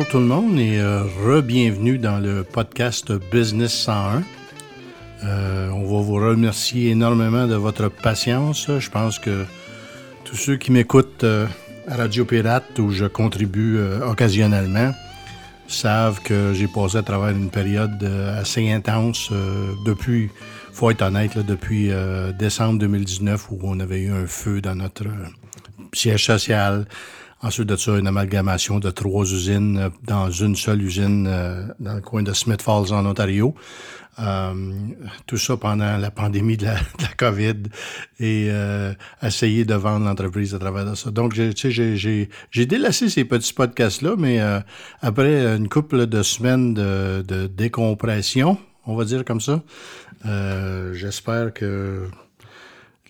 tout le monde et euh, re-bienvenue dans le podcast Business 101. Euh, on va vous remercier énormément de votre patience. Je pense que tous ceux qui m'écoutent euh, à Radio Pirate où je contribue occasionnellement savent que j'ai passé à travers une période assez intense depuis, faut être honnête, depuis décembre 2019 où on avait eu un feu dans notre siège social. Ensuite de ça, une amalgamation de trois usines euh, dans une seule usine euh, dans le coin de Smith Falls en Ontario. Euh, tout ça pendant la pandémie de la, COVID et essayer de vendre l'entreprise à travers de ça. Donc, tu sais, j'ai délaissé ces petits podcasts-là, mais après une couple de semaines de, de, décompression, on va dire comme ça, j'espère que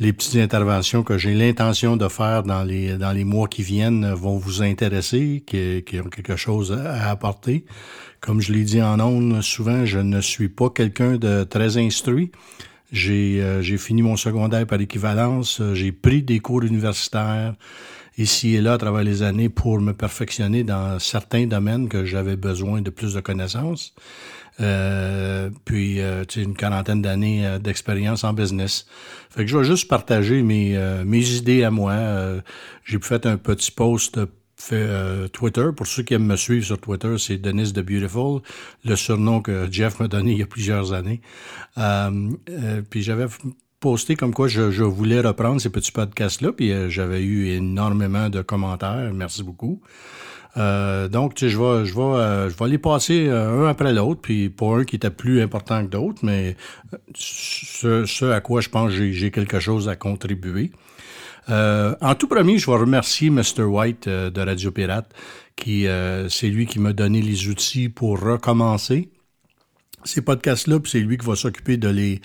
les petites interventions que j'ai l'intention de faire dans les, dans les mois qui viennent vont vous intéresser, qui, qui ont quelque chose à apporter. Comme je l'ai dit en ondes, souvent, je ne suis pas quelqu'un de très instruit. J'ai euh, fini mon secondaire par équivalence. J'ai pris des cours universitaires ici et là à travers les années pour me perfectionner dans certains domaines que j'avais besoin de plus de connaissances. Euh, puis, euh, tu sais, une quarantaine d'années euh, d'expérience en business. Fait que je vais juste partager mes, mes idées à moi. J'ai fait un petit post fait Twitter. Pour ceux qui aiment me suivre sur Twitter, c'est Denis the Beautiful, le surnom que Jeff m'a donné il y a plusieurs années. puis j'avais posté comme quoi je, je, voulais reprendre ces petits podcasts-là, puis j'avais eu énormément de commentaires. Merci beaucoup. Euh, donc, tu sais, je vais, je vais, euh, je vais les passer euh, un après l'autre, puis pour un qui était plus important que d'autres, mais ce, à quoi je pense j'ai, j'ai quelque chose à contribuer. en tout premier, je vais remercier Mr. White de Radio Pirate, qui c'est lui qui m'a donné les outils pour recommencer ces podcasts-là, puis c'est lui qui va s'occuper de les,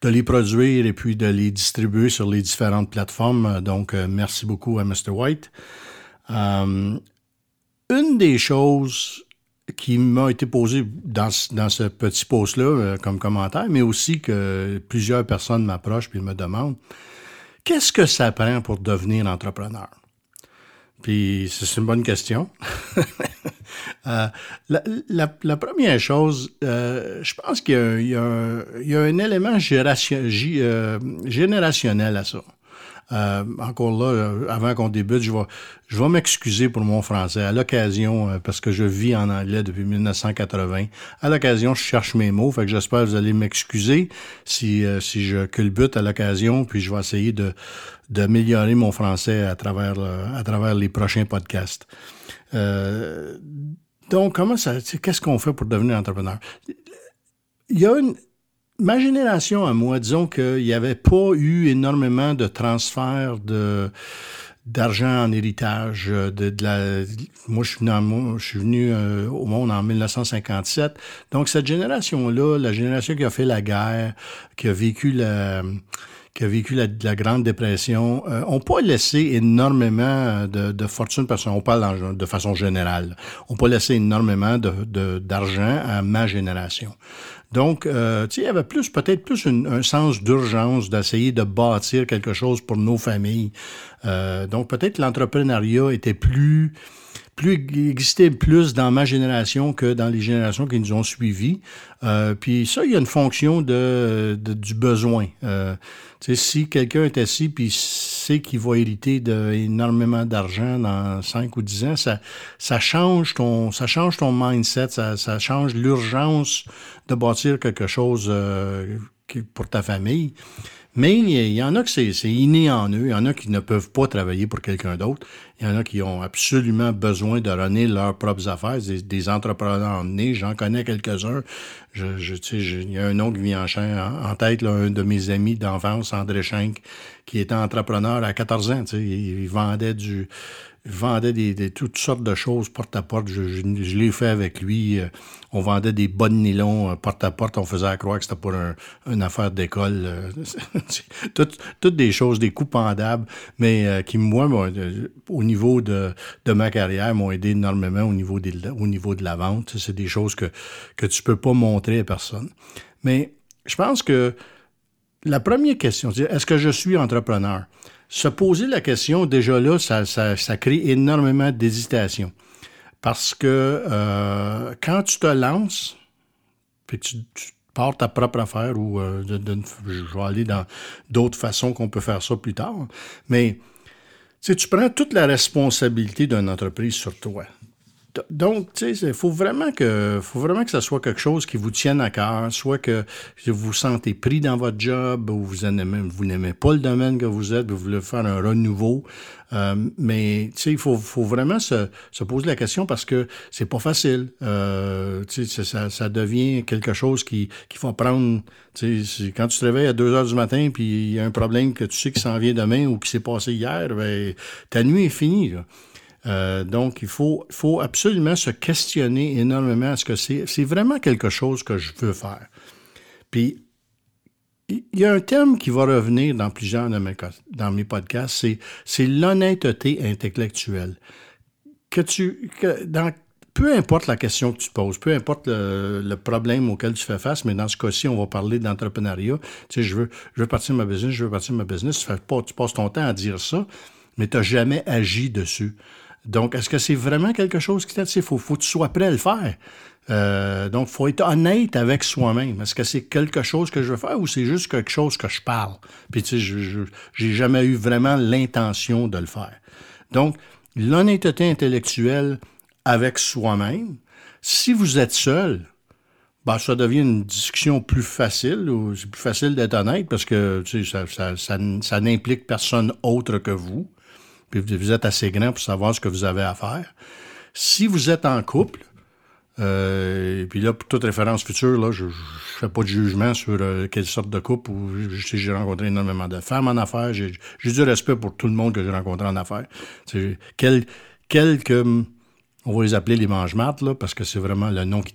de les produire et puis de les distribuer sur les différentes plateformes. Donc, merci beaucoup à Mr. White une des choses qui m'a été posée dans, ce petit post-là euh, comme commentaire, mais aussi que plusieurs personnes m'approchent et me demandent qu'est-ce que ça prend pour devenir entrepreneur? Puis c'est une bonne question. Euh, la, première chose, euh, je pense qu'il y, a un élément générationnel à ça. Euh, encore là, euh, avant qu'on débute, je vais, je vais m'excuser pour mon français. À l'occasion, euh, parce que je vis en anglais depuis 1980, à l'occasion, je cherche mes mots. Fait que j'espère que vous allez m'excuser si, si je culbute à l'occasion, puis je vais essayer de d'améliorer mon français à travers, à travers les prochains podcasts. donc, comment ça, qu'est-ce qu'on fait pour devenir entrepreneur? Il y a une, ma génération à moi, disons qu'il n'y avait pas eu énormément de transferts de d'argent en héritage. Euh, de, la, moi, je suis venu, euh, au monde en 1957. Donc, cette génération-là, la génération qui a fait la guerre, qui a vécu la qui a vécu la, Grande Dépression, euh, ont pas laissé énormément de, de fortune, parce qu'on parle de façon générale, ont pas laissé énormément de, d'argent à ma génération. Donc, euh, tu sais, il y avait plus, peut-être plus un sens d'urgence d'essayer de bâtir quelque chose pour nos familles. Euh, donc, peut-être l'entrepreneuriat était plus plus existait plus dans ma génération que dans les générations qui nous ont suivis. Euh, puis ça, il y a une fonction de, du besoin. Euh, si quelqu'un est assis puis qu'il va hériter de, énormément d'argent dans 5 ou 10 ans, ça, change ton ça change ton mindset, ça, ça change l'urgence de bâtir quelque chose euh, pour ta famille. Mais il y en a que c'est inné en eux. Il y en a qui ne peuvent pas travailler pour quelqu'un d'autre. Il y en a qui ont absolument besoin de runner leurs propres affaires. Des, entrepreneurs nés, j'en connais quelques-uns. Je, je, il y a un nom qui vient en, en tête, là, un de mes amis d'enfance, André Schenck, qui était entrepreneur à 14 ans. Sais, il vendait du vendait des, toutes sortes de choses porte à porte. Je, l'ai fait avec lui. Euh, on vendait des bonnes nylons euh, porte à porte. On faisait croire que c'était pour un, une affaire d'école. Euh, toutes, toutes des choses, des coups pendables, mais qui, moi, au niveau de, de ma carrière, m'ont aidé énormément au niveau, au niveau de la vente. C'est des choses que, que tu peux pas montrer à personne. Mais je pense que la première question, c'est est-ce que je suis entrepreneur? Se poser la question, déjà là, ça, crée énormément d'hésitation. Parce que euh, quand tu te lances, puis tu, tu pars ta propre affaire ou euh, je vais aller dans d'autres façons qu'on peut faire ça plus tard, mais tu prends toute la responsabilité d'une entreprise sur toi. Donc, tu sais, il faut vraiment que, faut vraiment que ça soit quelque chose qui vous tienne à cœur, soit que vous vous sentez pris dans votre job ou vous n'aimez, vous n'aimez pas le domaine que vous êtes, vous voulez faire un renouveau. Euh, mais, tu sais, il faut, faut vraiment se, se, poser la question parce que c'est pas facile. Euh, tu sais, ça, ça devient quelque chose qui, qui faut prendre. Tu sais, quand tu te réveilles à 2 heures du matin puis il y a un problème que tu sais qui s'en vient demain ou qui s'est passé hier, ben, ta nuit est finie, là. Euh, donc, il faut, faut absolument se questionner énormément. Est-ce que c'est, c'est vraiment quelque chose que je veux faire? Puis, il y a un thème qui va revenir dans plusieurs de mes, dans mes podcasts, c'est, l'honnêteté intellectuelle. Que tu, que peu importe la question que tu poses, peu importe le, problème auquel tu fais face, mais dans ce cas-ci, on va parler d'entrepreneuriat. Tu sais, je veux, je veux partir de ma business, je veux partir de ma business. Tu, tu passes ton temps à dire ça, mais tu n'as jamais agi dessus. Donc, est-ce que c'est vraiment quelque chose qui t'attire? Il faut, que tu sois prêt à le faire. Euh, donc, il faut être honnête avec soi-même. Est-ce que c'est quelque chose que je veux faire ou c'est juste quelque chose que je parle? Puis, tu sais, je n'ai jamais eu vraiment l'intention de le faire. Donc, l'honnêteté intellectuelle avec soi-même, si vous êtes seul, ben, ça devient une discussion plus facile, ou c'est plus facile d'être honnête parce que ça n'implique personne autre que vous puis vous êtes assez grand pour savoir ce que vous avez à faire. Si vous êtes en couple, euh, et puis là, pour toute référence future, là, je ne fais pas de jugement sur euh, quelle sorte de couple. Où, j'ai rencontré énormément de femmes en affaires. J'ai du respect pour tout le monde que j'ai rencontré en affaires. Quel, quelques, on va les appeler les mange-mates, là, parce que c'est vraiment le nom qui,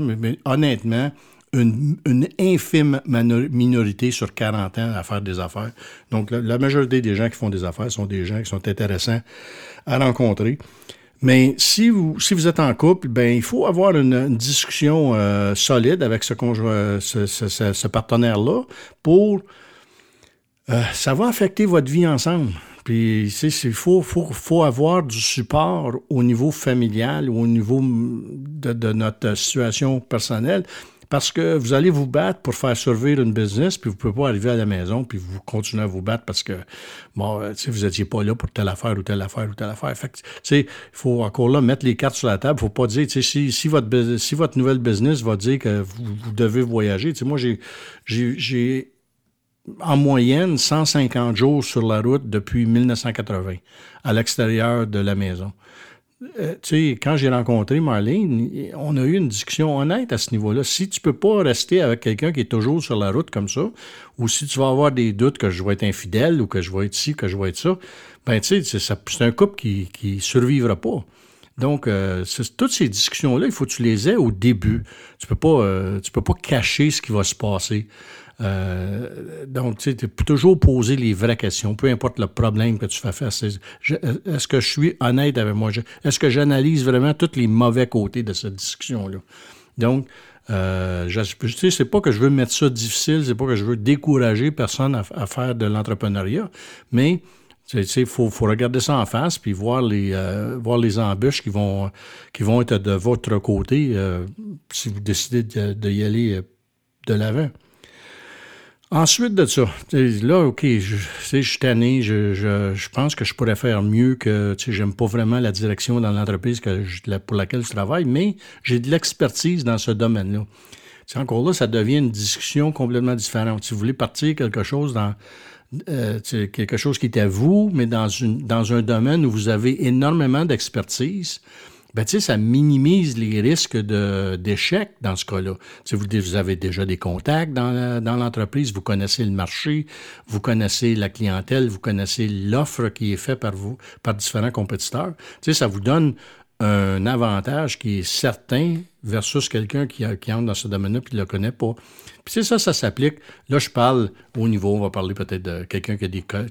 mais, mais honnêtement, une, infime minorité sur 40 ans à faire des affaires. Donc, la, majorité des gens qui font des affaires sont des gens qui sont intéressants à rencontrer. Mais si vous, si vous êtes en couple, ben il faut avoir une, discussion euh, solide avec ce, ce, ce, partenaire-là pour... Euh, ça va affecter votre vie ensemble. Puis, il faut, faut, faut, avoir du support au niveau familial ou au niveau de notre situation personnelle parce que vous allez vous battre pour faire survivre une business, puis vous ne pouvez pas arriver à la maison, puis vous continuez à vous battre parce que, bon, euh, vous n'étiez pas là pour telle affaire ou telle affaire ou telle affaire. Il faut encore là mettre les cartes sur la table. Il ne faut pas dire, si, si, votre, si votre nouvelle business va dire que vous, devez voyager, moi, j'ai en moyenne 150 jours sur la route depuis 1980 à l'extérieur de la maison. Euh, tu sais, quand j'ai rencontré Marlene, on a eu une discussion honnête à ce niveau-là. Si tu peux pas rester avec quelqu'un qui est toujours sur la route comme ça, ou si tu vas avoir des doutes que je vais être infidèle ou que je vais être ci, que je vais être ça, ben tu sais, c'est un couple qui, qui survivra pas. Donc, euh, toutes ces discussions-là, il faut que tu les aies au début. Tu peux pas, euh, tu peux pas cacher ce qui va se passer. Euh, donc, tu sais, toujours poser les vraies questions, peu importe le problème que tu fais face. Est-ce que je suis honnête avec moi? Est-ce que j'analyse vraiment tous les mauvais côtés de cette discussion-là? Donc, euh, sais, c'est pas que je veux mettre ça difficile, c'est pas que je veux décourager personne à, faire de l'entrepreneuriat, mais il faut, regarder ça en face puis voir les, euh, voir les embûches qui vont, qui vont être de votre côté euh, si vous décidez de, de y aller de l'avant. Ensuite de ça, là, OK, je, je suis tanné, je, je, pense que je pourrais faire mieux que, tu sais, j'aime pas vraiment la direction dans l'entreprise que pour laquelle je travaille, mais j'ai de l'expertise dans ce domaine-là. C'est encore là, ça devient une discussion complètement différente. Si vous voulez partir quelque chose dans euh, quelque chose qui est à vous, mais dans, une, dans un domaine où vous avez énormément d'expertise, ben, ça minimise les risques d'échec dans ce cas-là. Vous, vous avez déjà des contacts dans, l'entreprise, vous connaissez le marché, vous connaissez la clientèle, vous connaissez l'offre qui est faite par vous, par différents compétiteurs. Tu sais, ça vous donne un avantage qui est certain versus quelqu'un qui, qui entre dans ce domaine-là et qui ne le connaît pas. Puis c'est ça, ça s'applique. Là, je parle au niveau, on va parler peut-être de quelqu'un qui a des cas.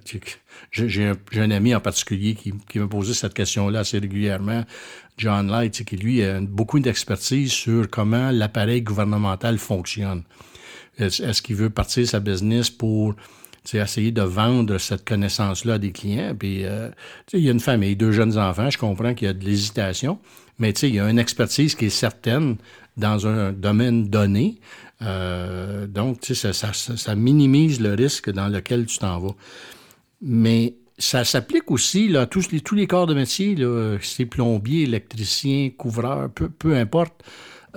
J'ai un, ami en particulier qui, qui me posait cette question-là assez régulièrement, John Light, qui lui a beaucoup d'expertise sur comment l'appareil gouvernemental fonctionne. Est-ce qu'il veut partir sa business pour essayer de vendre cette connaissance-là à des clients. Puis, il y a une famille, deux jeunes enfants, je comprends qu'il y a de l'hésitation, mais il y a une expertise qui est certaine dans un domaine donné. donc, ça, ça, minimise le risque dans lequel tu t'en vas. Mais ça s'applique aussi là, à tous les, tous les corps de métier, là, c'est plombier, électricien, couvreur, peu, peu importe.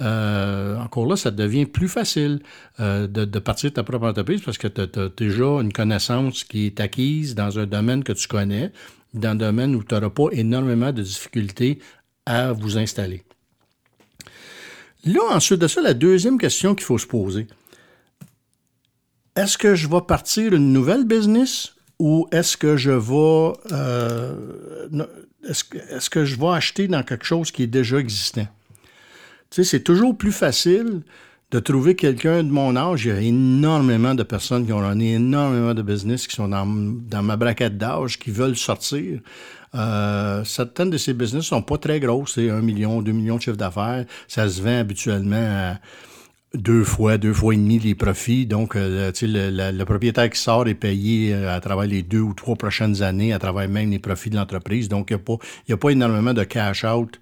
Euh, encore là, ça devient plus facile euh, de, partir de ta propre entreprise parce que tu as, déjà une connaissance qui est acquise dans un domaine que tu connais, dans un domaine où tu n'auras pas énormément de difficultés à vous installer. Là, ensuite de ça, la deuxième question qu'il faut se poser. Est-ce que je vais partir une nouvelle business ou est-ce que je vais euh, est-ce, que je vais acheter dans quelque chose qui est déjà existant? Tu sais, c'est toujours plus facile de trouver quelqu'un de mon âge. Il y a énormément de personnes qui ont donné énormément de business qui sont dans, ma braquette d'âge, qui veulent sortir. Euh, certaines de ces business sont pas très grosses, c'est un million, deux millions de chiffre d'affaires. Ça se vend habituellement à deux fois, deux fois et demi les profits. Donc, euh, le, propriétaire qui sort est payé euh, à travers les deux ou trois prochaines années, à travers même les profits de l'entreprise. Donc, il n'y a pas énormément de cash-out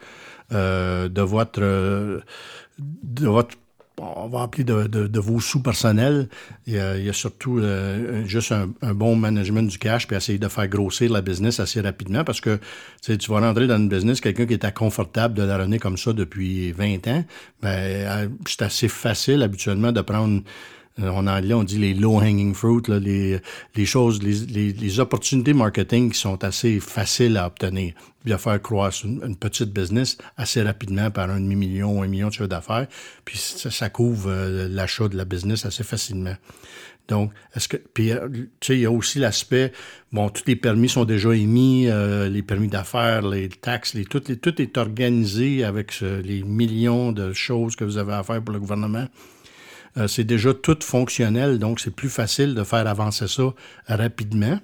euh, de votre de votre on va appeler de, vos sous personnels. Il y a, surtout euh, juste un, bon management du cash puis essayer de faire grossir la business assez rapidement parce que tu vas rentrer dans une business, quelqu'un qui est confortable de la runner comme ça depuis 20 ans, ben, euh, c'est assez facile habituellement de prendre euh, en anglais, on dit les low-hanging fruit, les, les, choses, les, les, opportunités marketing qui sont assez faciles à obtenir. Puis à faire croître une, petite business assez rapidement par un demi-million, un million de chiffre d'affaires, puis ça, ça couvre euh, l'achat de la business assez facilement. Donc, est-ce que. Puis, euh, tu sais, il y a aussi l'aspect, bon, tous les permis sont déjà émis, les permis d'affaires, les taxes, les, tout, les, tout est organisé avec les millions de choses que vous avez à faire pour le gouvernement. Euh, c'est déjà tout fonctionnel, donc c'est plus facile de faire avancer ça rapidement.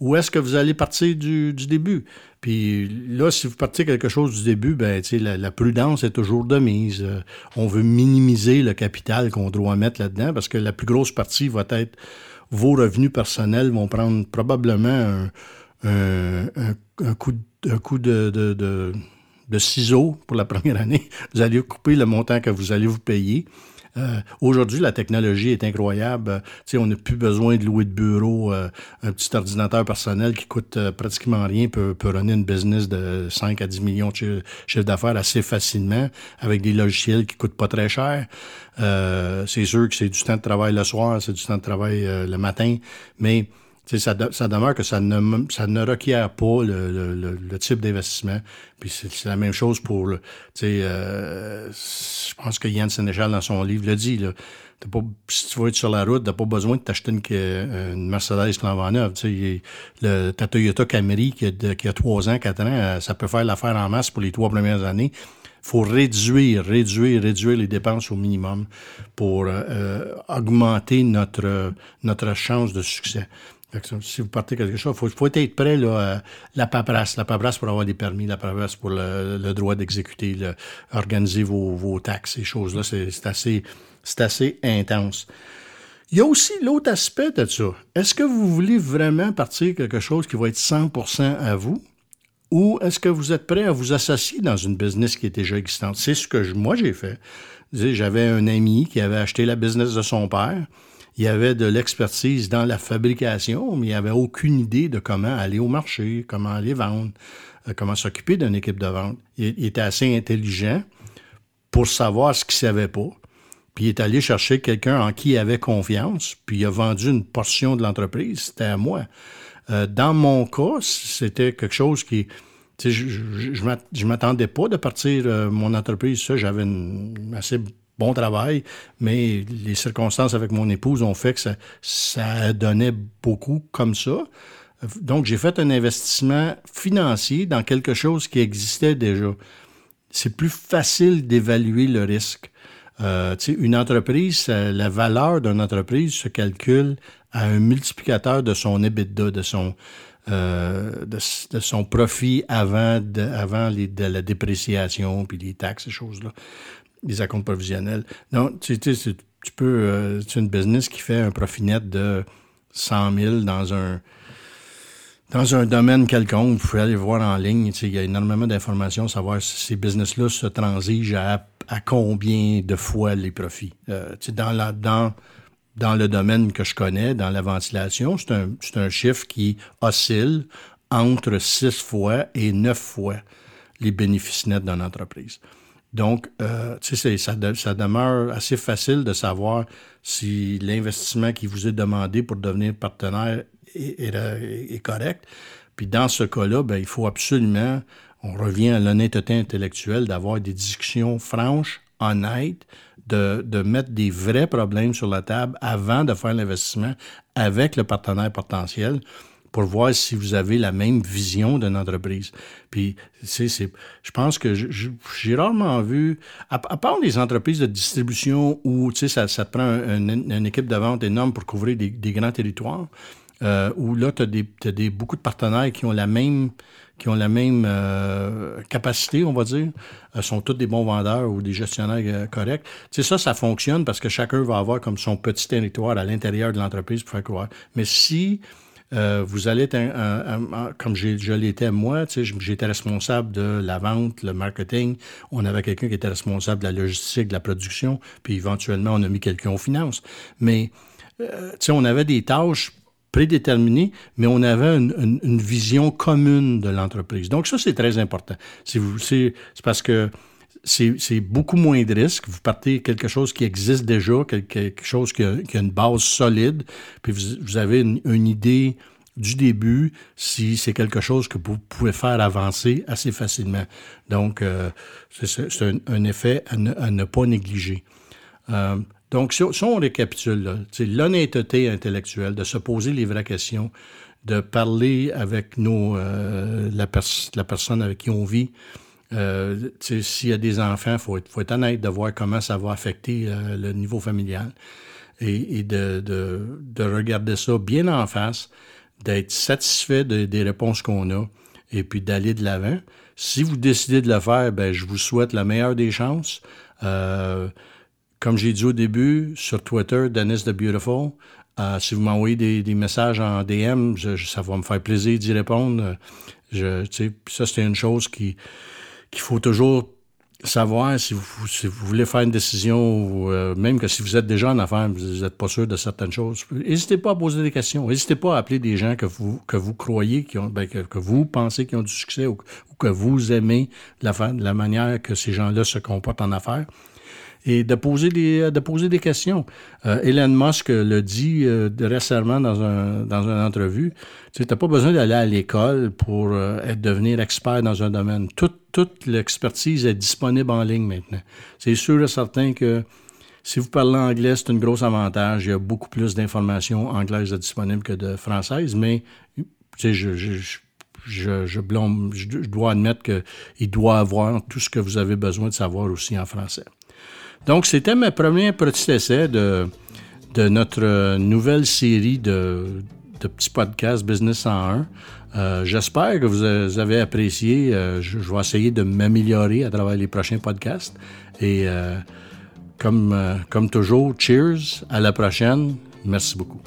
Ou est-ce que vous allez partir du, début? Puis là, si vous partez quelque chose du début, ben, la, la prudence est toujours de mise. Euh, on veut minimiser le capital qu'on doit mettre là-dedans parce que la plus grosse partie va être vos revenus personnels vont prendre probablement un, coup, de, de ciseaux pour la première année. Vous allez couper le montant que vous allez vous payer. Euh, aujourd'hui, la technologie est incroyable. Euh, sais, on n'a plus besoin de louer de bureau. Euh, un petit ordinateur personnel qui coûte pratiquement rien peut, peut runner une business de 5 à 10 millions de chiffre d'affaires assez facilement avec des logiciels qui coûtent pas très cher. c'est sûr que c'est du temps de travail le soir, c'est du temps de travail le matin, mais ça, ça, demeure que ça ne, ça ne requiert pas le, le, type d'investissement. Puis c'est la même chose pour le. Euh, je pense que Yann Sénéchal, dans son livre, le dit. Là, pas, si tu veux être sur la route, tu n'as pas besoin de t'acheter une, une Mercedes flambant neuve. Le, ta Toyota Camry qui a, qui a 3 ans, 4 ans, euh, ça peut faire l'affaire en masse pour les trois premières années faut réduire, réduire, réduire les dépenses au minimum pour euh, euh augmenter notre, notre chance de succès si vous partez quelque chose, il faut, être prêt là, à la paperasse. La paperasse pour avoir des permis, la paperasse pour le, droit d'exécuter, organiser vos, vos, taxes, ces choses-là. C'est assez, assez intense. Il y a aussi l'autre aspect de ça. Est-ce que vous voulez vraiment partir quelque chose qui va être 100% à vous? Ou est-ce que vous êtes prêt à vous associer dans une business qui est déjà existante? C'est ce que moi j'ai fait. J'avais un ami qui avait acheté la business de son père il avait de l'expertise dans la fabrication, mais il n'y avait aucune idée de comment aller au marché, comment aller vendre, euh, comment s'occuper d'une équipe de vente. Il, était assez intelligent pour savoir ce qu'il ne savait pas. Puis il est allé chercher quelqu'un en qui il avait confiance, puis il a vendu une portion de l'entreprise. C'était à moi. Euh, dans mon cas, c'était quelque chose qui... Je, je m'attendais pas de partir euh, mon entreprise. Ça, j'avais une assez bon travail, mais les circonstances avec mon épouse ont fait que ça, donnait beaucoup comme ça. Donc, j'ai fait un investissement financier dans quelque chose qui existait déjà. C'est plus facile d'évaluer le risque. Euh, une entreprise, la valeur d'une entreprise se calcule à un multiplicateur de son EBITDA, de son, euh, de, son profit avant, de, avant de la dépréciation, puis les taxes, ces choses-là les accounts provisionnels. Non, tu, tu, tu peux, euh, c'est une business qui fait un profit net de 100 000 dans un, dans un domaine quelconque, vous pouvez aller voir en ligne. Il y a énormément d'informations, savoir si ces business-là se transigent à, combien de fois les profits. Euh, dans, la, dans, dans le domaine que je connais, dans la ventilation, c'est un, un chiffre qui oscille entre 6 fois et 9 fois les bénéfices nets d'une entreprise. Donc, euh, ça, demeure assez facile de savoir si l'investissement qui vous est demandé pour devenir partenaire est, correct. Puis dans ce cas-là, ben, il faut absolument, on revient à l'honnêteté intellectuelle, d'avoir des discussions franches, honnêtes, de, de, mettre des vrais problèmes sur la table avant de faire l'investissement avec le partenaire potentiel pour voir si vous avez la même vision d'une entreprise. Puis, c'est, je pense que j'ai rarement vu, à, part les entreprises de distribution où, tu sais, ça, te prend une équipe de vente énorme pour couvrir des, grands territoires, euh, où là, tu as, des, des, beaucoup de partenaires qui ont la même qui ont la même euh, capacité, on va dire, euh, sont tous des bons vendeurs ou des gestionnaires euh, corrects. Tu sais, ça, ça fonctionne parce que chacun va avoir comme son petit territoire à l'intérieur de l'entreprise pour faire croire. Mais si euh, vous allez être, un, comme je l'étais moi, j'étais responsable de la vente, le marketing. On avait quelqu'un qui était responsable de la logistique, de la production, puis éventuellement, on a mis quelqu'un aux finances. Mais, euh, on avait des tâches prédéterminées, mais on avait une, une vision commune de l'entreprise. Donc, ça, c'est très important. C'est parce que c'est beaucoup moins de risques. Vous partez quelque chose qui existe déjà, quelque chose qui a, une base solide, puis vous, avez une, idée du début si c'est quelque chose que vous pouvez faire avancer assez facilement. Donc, euh, c'est un, effet à ne, pas négliger. Euh, donc, si, on récapitule, l'honnêteté intellectuelle, de se poser les vraies questions, de parler avec nos, euh, la, la personne avec qui on vit, euh, S'il y a des enfants, il faut, faut, être honnête de voir comment ça va affecter euh, le niveau familial et, de, de, de, regarder ça bien en face, d'être satisfait des réponses qu'on a et puis d'aller de l'avant. Si vous décidez de le faire, ben, je vous souhaite la meilleure des chances. Euh, comme j'ai dit au début, sur Twitter, Dennis the Beautiful, euh, si vous m'envoyez des, des, messages en DM, ça va me faire plaisir d'y répondre. Je, ça, c'est une chose qui, qu'il faut toujours savoir si vous, voulez faire une décision, ou euh, même que si vous êtes déjà en affaires, vous n'êtes pas sûr de certaines choses. N'hésitez pas à poser des questions. N'hésitez pas à appeler des gens que vous, que vous croyez, qui ont, ben, que, vous pensez qui ont du succès ou, que vous aimez la manière que ces gens-là se comportent en affaires et de poser des, euh, de poser des questions. Euh, Elon Musk le dit euh, récemment dans, un, dans une entrevue. Tu n'as pas besoin d'aller à l'école pour être, devenir expert dans un domaine. Toute, toute l'expertise est disponible en ligne maintenant. C'est sûr et certain que si vous parlez anglais, c'est un gros avantage. Il y a beaucoup plus d'informations anglaises disponibles que de françaises, mais je, je, je je, je, je, dois admettre qu'il doit avoir tout ce que vous avez besoin de savoir aussi en français. Donc, c'était mon premier petit essai de, notre nouvelle série de, de petits podcasts Business 101. Euh, J'espère que vous avez apprécié. Euh, je, vais essayer de m'améliorer à travers les prochains podcasts. Et euh, comme, euh, comme toujours, cheers, à la prochaine. Merci beaucoup.